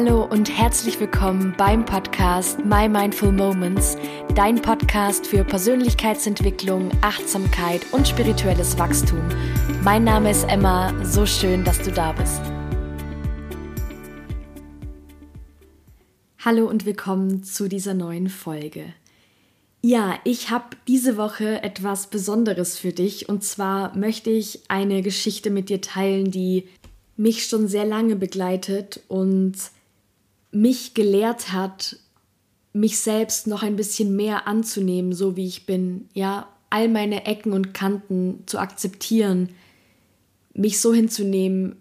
Hallo und herzlich willkommen beim Podcast My Mindful Moments, dein Podcast für Persönlichkeitsentwicklung, Achtsamkeit und spirituelles Wachstum. Mein Name ist Emma, so schön, dass du da bist. Hallo und willkommen zu dieser neuen Folge. Ja, ich habe diese Woche etwas Besonderes für dich und zwar möchte ich eine Geschichte mit dir teilen, die mich schon sehr lange begleitet und mich gelehrt hat, mich selbst noch ein bisschen mehr anzunehmen, so wie ich bin, ja, all meine Ecken und Kanten zu akzeptieren, mich so hinzunehmen,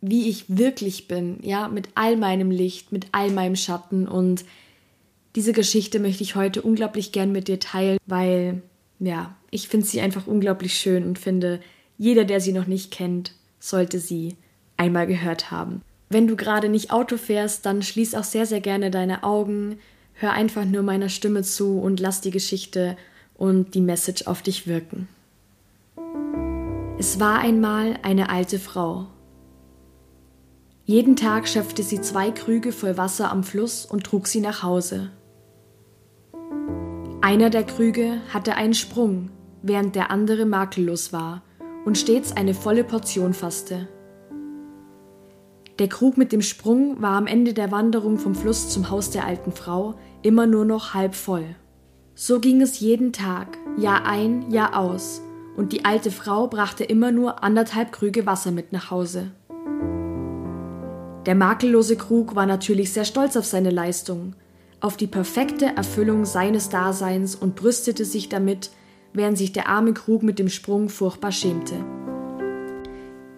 wie ich wirklich bin, ja, mit all meinem Licht, mit all meinem Schatten und diese Geschichte möchte ich heute unglaublich gern mit dir teilen, weil ja, ich finde sie einfach unglaublich schön und finde, jeder, der sie noch nicht kennt, sollte sie einmal gehört haben. Wenn du gerade nicht Auto fährst, dann schließ auch sehr, sehr gerne deine Augen, hör einfach nur meiner Stimme zu und lass die Geschichte und die Message auf dich wirken. Es war einmal eine alte Frau. Jeden Tag schöpfte sie zwei Krüge voll Wasser am Fluss und trug sie nach Hause. Einer der Krüge hatte einen Sprung, während der andere makellos war und stets eine volle Portion fasste. Der Krug mit dem Sprung war am Ende der Wanderung vom Fluss zum Haus der alten Frau immer nur noch halb voll. So ging es jeden Tag, Jahr ein, Jahr aus, und die alte Frau brachte immer nur anderthalb Krüge Wasser mit nach Hause. Der makellose Krug war natürlich sehr stolz auf seine Leistung, auf die perfekte Erfüllung seines Daseins und brüstete sich damit, während sich der arme Krug mit dem Sprung furchtbar schämte.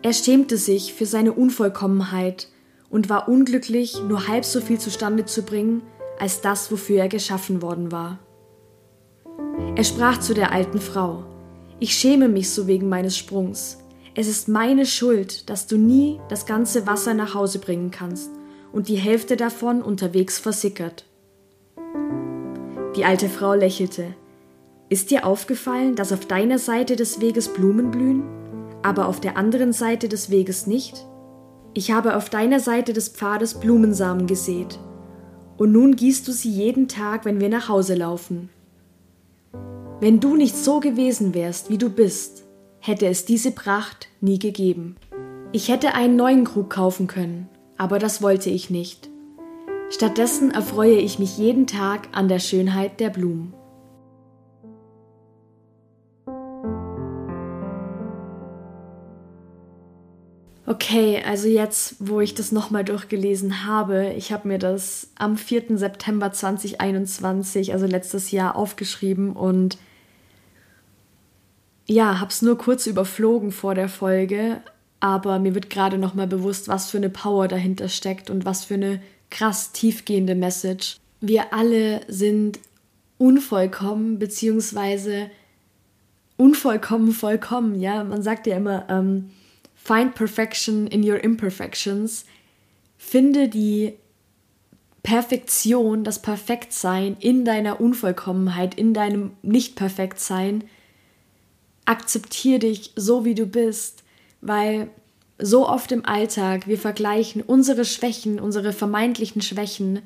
Er schämte sich für seine Unvollkommenheit und war unglücklich, nur halb so viel zustande zu bringen, als das, wofür er geschaffen worden war. Er sprach zu der alten Frau Ich schäme mich so wegen meines Sprungs. Es ist meine Schuld, dass du nie das ganze Wasser nach Hause bringen kannst und die Hälfte davon unterwegs versickert. Die alte Frau lächelte. Ist dir aufgefallen, dass auf deiner Seite des Weges Blumen blühen? Aber auf der anderen Seite des Weges nicht? Ich habe auf deiner Seite des Pfades Blumensamen gesät, und nun gießt du sie jeden Tag, wenn wir nach Hause laufen. Wenn du nicht so gewesen wärst, wie du bist, hätte es diese Pracht nie gegeben. Ich hätte einen neuen Krug kaufen können, aber das wollte ich nicht. Stattdessen erfreue ich mich jeden Tag an der Schönheit der Blumen. Okay, also jetzt, wo ich das nochmal durchgelesen habe, ich habe mir das am 4. September 2021, also letztes Jahr, aufgeschrieben und ja, habe es nur kurz überflogen vor der Folge, aber mir wird gerade nochmal bewusst, was für eine Power dahinter steckt und was für eine krass tiefgehende Message. Wir alle sind unvollkommen, beziehungsweise unvollkommen, vollkommen, ja. Man sagt ja immer, ähm, Find perfection in your imperfections. Finde die Perfektion, das Perfektsein in deiner Unvollkommenheit, in deinem Nicht-Perfektsein. Akzeptier dich so, wie du bist, weil so oft im Alltag wir vergleichen unsere Schwächen, unsere vermeintlichen Schwächen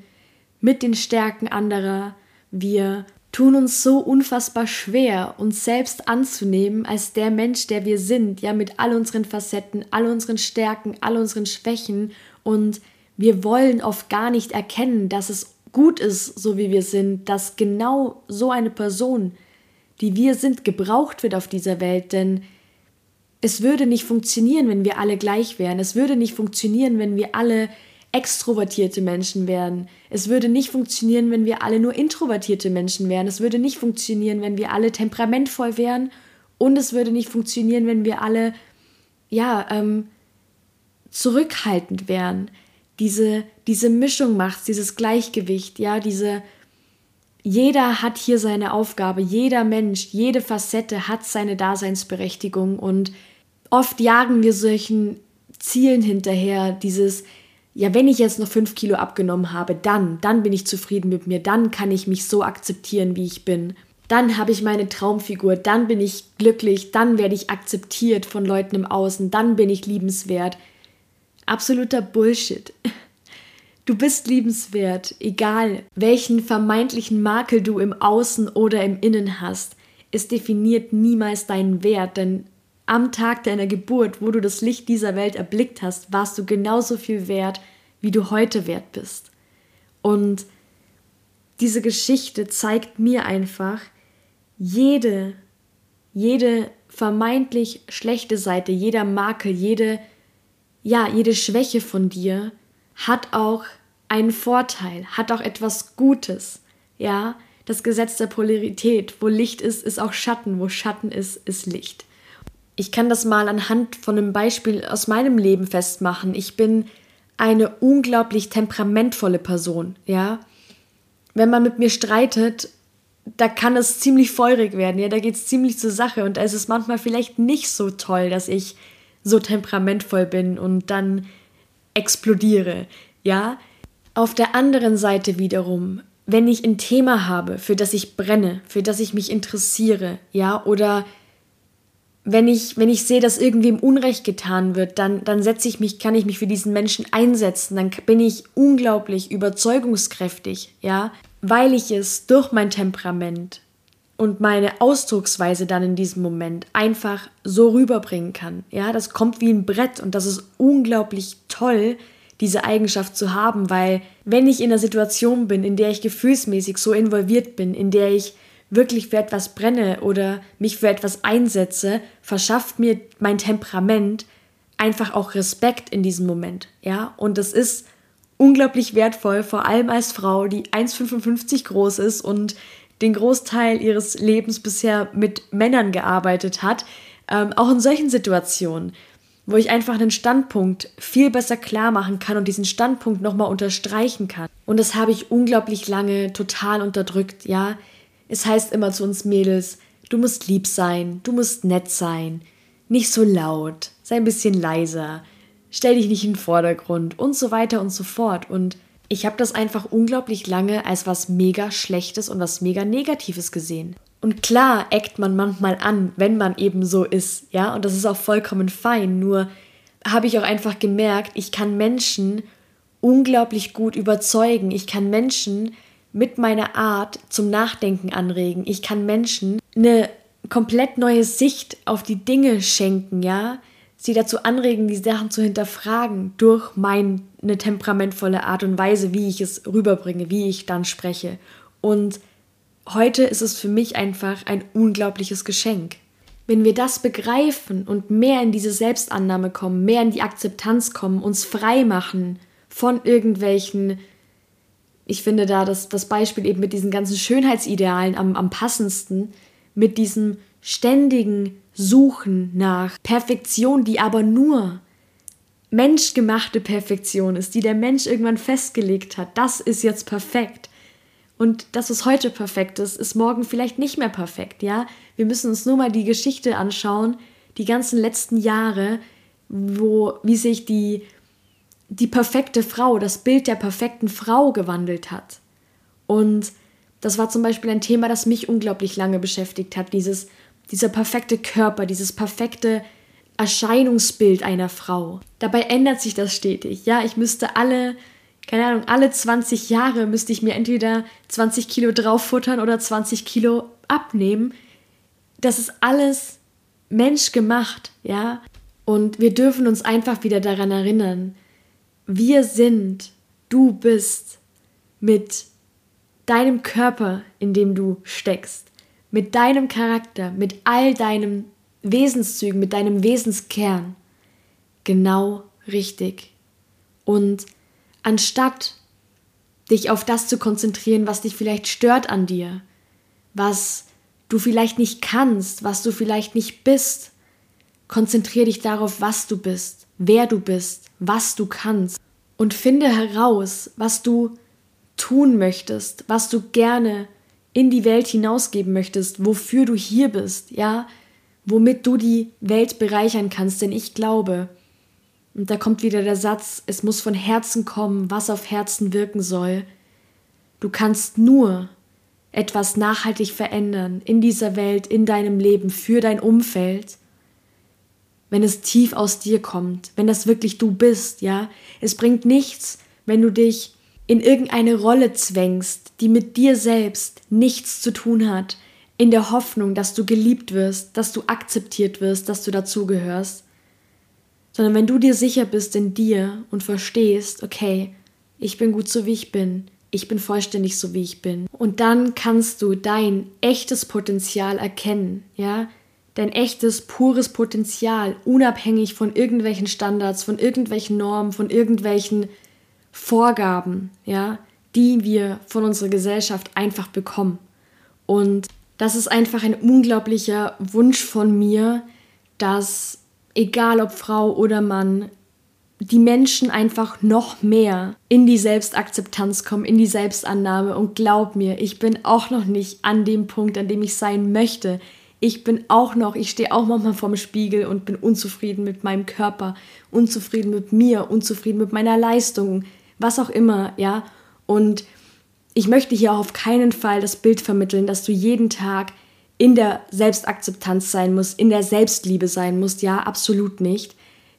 mit den Stärken anderer. Wir tun uns so unfassbar schwer, uns selbst anzunehmen als der Mensch, der wir sind, ja, mit all unseren Facetten, all unseren Stärken, all unseren Schwächen und wir wollen oft gar nicht erkennen, dass es gut ist, so wie wir sind, dass genau so eine Person, die wir sind, gebraucht wird auf dieser Welt, denn es würde nicht funktionieren, wenn wir alle gleich wären. Es würde nicht funktionieren, wenn wir alle extrovertierte Menschen wären. Es würde nicht funktionieren, wenn wir alle nur introvertierte Menschen wären. Es würde nicht funktionieren, wenn wir alle temperamentvoll wären. Und es würde nicht funktionieren, wenn wir alle, ja, ähm, zurückhaltend wären. Diese, diese Mischung macht dieses Gleichgewicht, ja, diese, jeder hat hier seine Aufgabe, jeder Mensch, jede Facette hat seine Daseinsberechtigung und oft jagen wir solchen Zielen hinterher, dieses, ja, wenn ich jetzt noch fünf Kilo abgenommen habe, dann, dann bin ich zufrieden mit mir, dann kann ich mich so akzeptieren, wie ich bin. Dann habe ich meine Traumfigur, dann bin ich glücklich, dann werde ich akzeptiert von Leuten im Außen, dann bin ich liebenswert. Absoluter Bullshit. Du bist liebenswert, egal welchen vermeintlichen Makel du im Außen oder im Innen hast. Es definiert niemals deinen Wert, denn am Tag deiner Geburt, wo du das Licht dieser Welt erblickt hast, warst du genauso viel wert, wie du heute wert bist. Und diese Geschichte zeigt mir einfach, jede, jede vermeintlich schlechte Seite, jeder Makel, jede, ja, jede Schwäche von dir hat auch einen Vorteil, hat auch etwas Gutes. Ja, das Gesetz der Polarität, wo Licht ist, ist auch Schatten, wo Schatten ist, ist Licht. Ich kann das mal anhand von einem Beispiel aus meinem Leben festmachen. Ich bin eine unglaublich temperamentvolle Person, ja. Wenn man mit mir streitet, da kann es ziemlich feurig werden, ja, da geht es ziemlich zur Sache und da ist es manchmal vielleicht nicht so toll, dass ich so temperamentvoll bin und dann explodiere, ja. Auf der anderen Seite wiederum, wenn ich ein Thema habe, für das ich brenne, für das ich mich interessiere, ja, oder wenn ich, wenn ich sehe, dass irgendwem Unrecht getan wird, dann, dann setze ich mich, kann ich mich für diesen Menschen einsetzen, dann bin ich unglaublich überzeugungskräftig, ja, weil ich es durch mein Temperament und meine Ausdrucksweise dann in diesem Moment einfach so rüberbringen kann. Ja, das kommt wie ein Brett und das ist unglaublich toll, diese Eigenschaft zu haben, weil wenn ich in einer Situation bin, in der ich gefühlsmäßig so involviert bin, in der ich wirklich für etwas brenne oder mich für etwas einsetze, verschafft mir mein Temperament einfach auch Respekt in diesem Moment. Ja, und das ist unglaublich wertvoll, vor allem als Frau, die 1,55 groß ist und den Großteil ihres Lebens bisher mit Männern gearbeitet hat. Ähm, auch in solchen Situationen, wo ich einfach einen Standpunkt viel besser klar machen kann und diesen Standpunkt nochmal unterstreichen kann. Und das habe ich unglaublich lange total unterdrückt, ja. Es heißt immer zu uns Mädels, du musst lieb sein, du musst nett sein, nicht so laut, sei ein bisschen leiser, stell dich nicht in den Vordergrund und so weiter und so fort. Und ich habe das einfach unglaublich lange als was mega Schlechtes und was mega Negatives gesehen. Und klar eckt man manchmal an, wenn man eben so ist, ja, und das ist auch vollkommen fein. Nur habe ich auch einfach gemerkt, ich kann Menschen unglaublich gut überzeugen. Ich kann Menschen mit meiner Art zum Nachdenken anregen. Ich kann Menschen eine komplett neue Sicht auf die Dinge schenken, ja. Sie dazu anregen, die Sachen zu hinterfragen durch meine temperamentvolle Art und Weise, wie ich es rüberbringe, wie ich dann spreche. Und heute ist es für mich einfach ein unglaubliches Geschenk. Wenn wir das begreifen und mehr in diese Selbstannahme kommen, mehr in die Akzeptanz kommen, uns frei machen von irgendwelchen ich finde da das, das Beispiel eben mit diesen ganzen Schönheitsidealen am, am passendsten, mit diesem ständigen Suchen nach Perfektion, die aber nur menschgemachte Perfektion ist, die der Mensch irgendwann festgelegt hat. Das ist jetzt perfekt. Und das, was heute perfekt ist, ist morgen vielleicht nicht mehr perfekt, ja? Wir müssen uns nur mal die Geschichte anschauen, die ganzen letzten Jahre, wo, wie sich die die perfekte Frau, das Bild der perfekten Frau gewandelt hat. Und das war zum Beispiel ein Thema, das mich unglaublich lange beschäftigt hat, dieses, dieser perfekte Körper, dieses perfekte Erscheinungsbild einer Frau. Dabei ändert sich das stetig. Ja, ich müsste alle, keine Ahnung, alle 20 Jahre müsste ich mir entweder 20 Kilo drauffuttern oder 20 Kilo abnehmen. Das ist alles menschgemacht, ja. Und wir dürfen uns einfach wieder daran erinnern, wir sind, du bist mit deinem Körper, in dem du steckst, mit deinem Charakter, mit all deinen Wesenszügen, mit deinem Wesenskern genau richtig. Und anstatt dich auf das zu konzentrieren, was dich vielleicht stört an dir, was du vielleicht nicht kannst, was du vielleicht nicht bist, konzentriere dich darauf, was du bist, wer du bist, was du kannst. Und finde heraus, was du tun möchtest, was du gerne in die Welt hinausgeben möchtest, wofür du hier bist, ja, womit du die Welt bereichern kannst, denn ich glaube, und da kommt wieder der Satz, es muss von Herzen kommen, was auf Herzen wirken soll. Du kannst nur etwas nachhaltig verändern in dieser Welt, in deinem Leben, für dein Umfeld, wenn es tief aus dir kommt, wenn das wirklich du bist, ja. Es bringt nichts, wenn du dich in irgendeine Rolle zwängst, die mit dir selbst nichts zu tun hat, in der Hoffnung, dass du geliebt wirst, dass du akzeptiert wirst, dass du dazugehörst, sondern wenn du dir sicher bist in dir und verstehst, okay, ich bin gut so wie ich bin, ich bin vollständig so wie ich bin. Und dann kannst du dein echtes Potenzial erkennen, ja? Dein echtes, pures Potenzial, unabhängig von irgendwelchen Standards, von irgendwelchen Normen, von irgendwelchen Vorgaben, ja, die wir von unserer Gesellschaft einfach bekommen. Und das ist einfach ein unglaublicher Wunsch von mir, dass egal ob Frau oder Mann, die Menschen einfach noch mehr in die Selbstakzeptanz kommen, in die Selbstannahme. Und glaub mir, ich bin auch noch nicht an dem Punkt, an dem ich sein möchte. Ich bin auch noch, ich stehe auch manchmal vorm Spiegel und bin unzufrieden mit meinem Körper, unzufrieden mit mir, unzufrieden mit meiner Leistung, was auch immer, ja. Und ich möchte hier auch auf keinen Fall das Bild vermitteln, dass du jeden Tag in der Selbstakzeptanz sein musst, in der Selbstliebe sein musst. Ja, absolut nicht.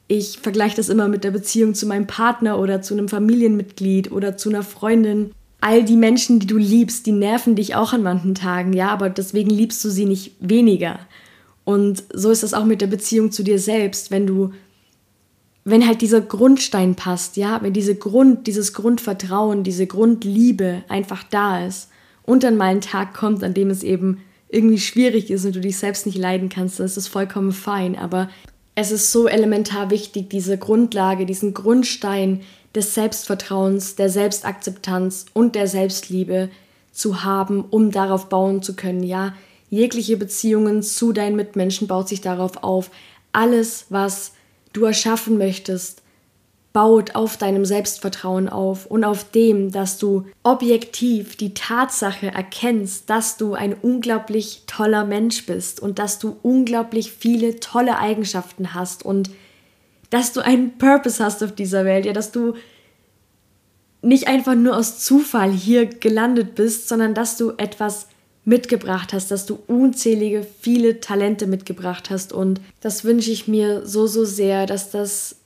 Ich vergleiche das immer mit der Beziehung zu meinem Partner oder zu einem Familienmitglied oder zu einer Freundin. All die Menschen, die du liebst, die nerven dich auch an manchen Tagen, ja, aber deswegen liebst du sie nicht weniger. Und so ist das auch mit der Beziehung zu dir selbst, wenn du wenn halt dieser Grundstein passt, ja, wenn diese Grund, dieses Grundvertrauen, diese Grundliebe einfach da ist und dann mal ein Tag kommt, an dem es eben irgendwie schwierig ist und du dich selbst nicht leiden kannst, dann ist das vollkommen fein. Aber es ist so elementar wichtig, diese Grundlage, diesen Grundstein des Selbstvertrauens, der Selbstakzeptanz und der Selbstliebe zu haben, um darauf bauen zu können. Ja, jegliche Beziehungen zu deinen Mitmenschen baut sich darauf auf. Alles, was du erschaffen möchtest, baut auf deinem Selbstvertrauen auf und auf dem, dass du objektiv die Tatsache erkennst, dass du ein unglaublich toller Mensch bist und dass du unglaublich viele tolle Eigenschaften hast und dass du einen Purpose hast auf dieser Welt, ja, dass du nicht einfach nur aus Zufall hier gelandet bist, sondern dass du etwas mitgebracht hast, dass du unzählige, viele Talente mitgebracht hast. Und das wünsche ich mir so, so sehr, dass das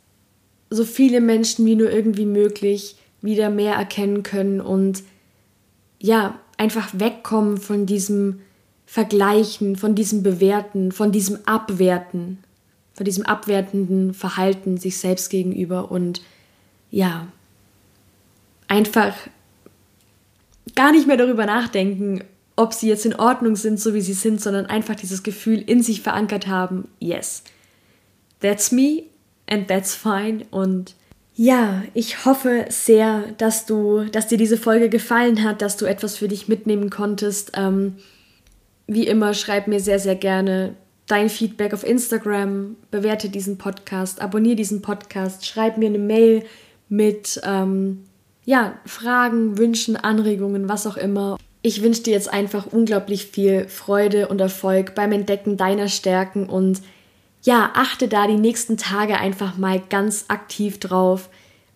so viele Menschen wie nur irgendwie möglich wieder mehr erkennen können und ja, einfach wegkommen von diesem Vergleichen, von diesem Bewerten, von diesem Abwerten, von diesem abwertenden Verhalten sich selbst gegenüber und ja, einfach gar nicht mehr darüber nachdenken, ob sie jetzt in Ordnung sind, so wie sie sind, sondern einfach dieses Gefühl in sich verankert haben, yes, that's me and that's fine. Und ja, ich hoffe sehr, dass du, dass dir diese Folge gefallen hat, dass du etwas für dich mitnehmen konntest. Ähm, wie immer, schreib mir sehr, sehr gerne dein Feedback auf Instagram, bewerte diesen Podcast, abonniere diesen Podcast, schreib mir eine Mail mit ähm, ja, Fragen, Wünschen, Anregungen, was auch immer. Ich wünsche dir jetzt einfach unglaublich viel Freude und Erfolg beim Entdecken deiner Stärken und ja, achte da die nächsten Tage einfach mal ganz aktiv drauf,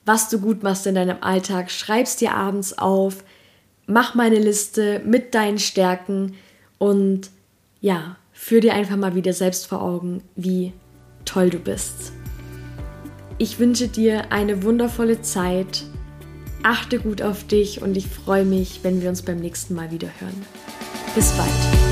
was du gut machst in deinem Alltag. Schreib's dir abends auf, mach mal eine Liste mit deinen Stärken und ja, führ dir einfach mal wieder selbst vor Augen, wie toll du bist. Ich wünsche dir eine wundervolle Zeit. Achte gut auf dich und ich freue mich, wenn wir uns beim nächsten Mal wieder hören. Bis bald.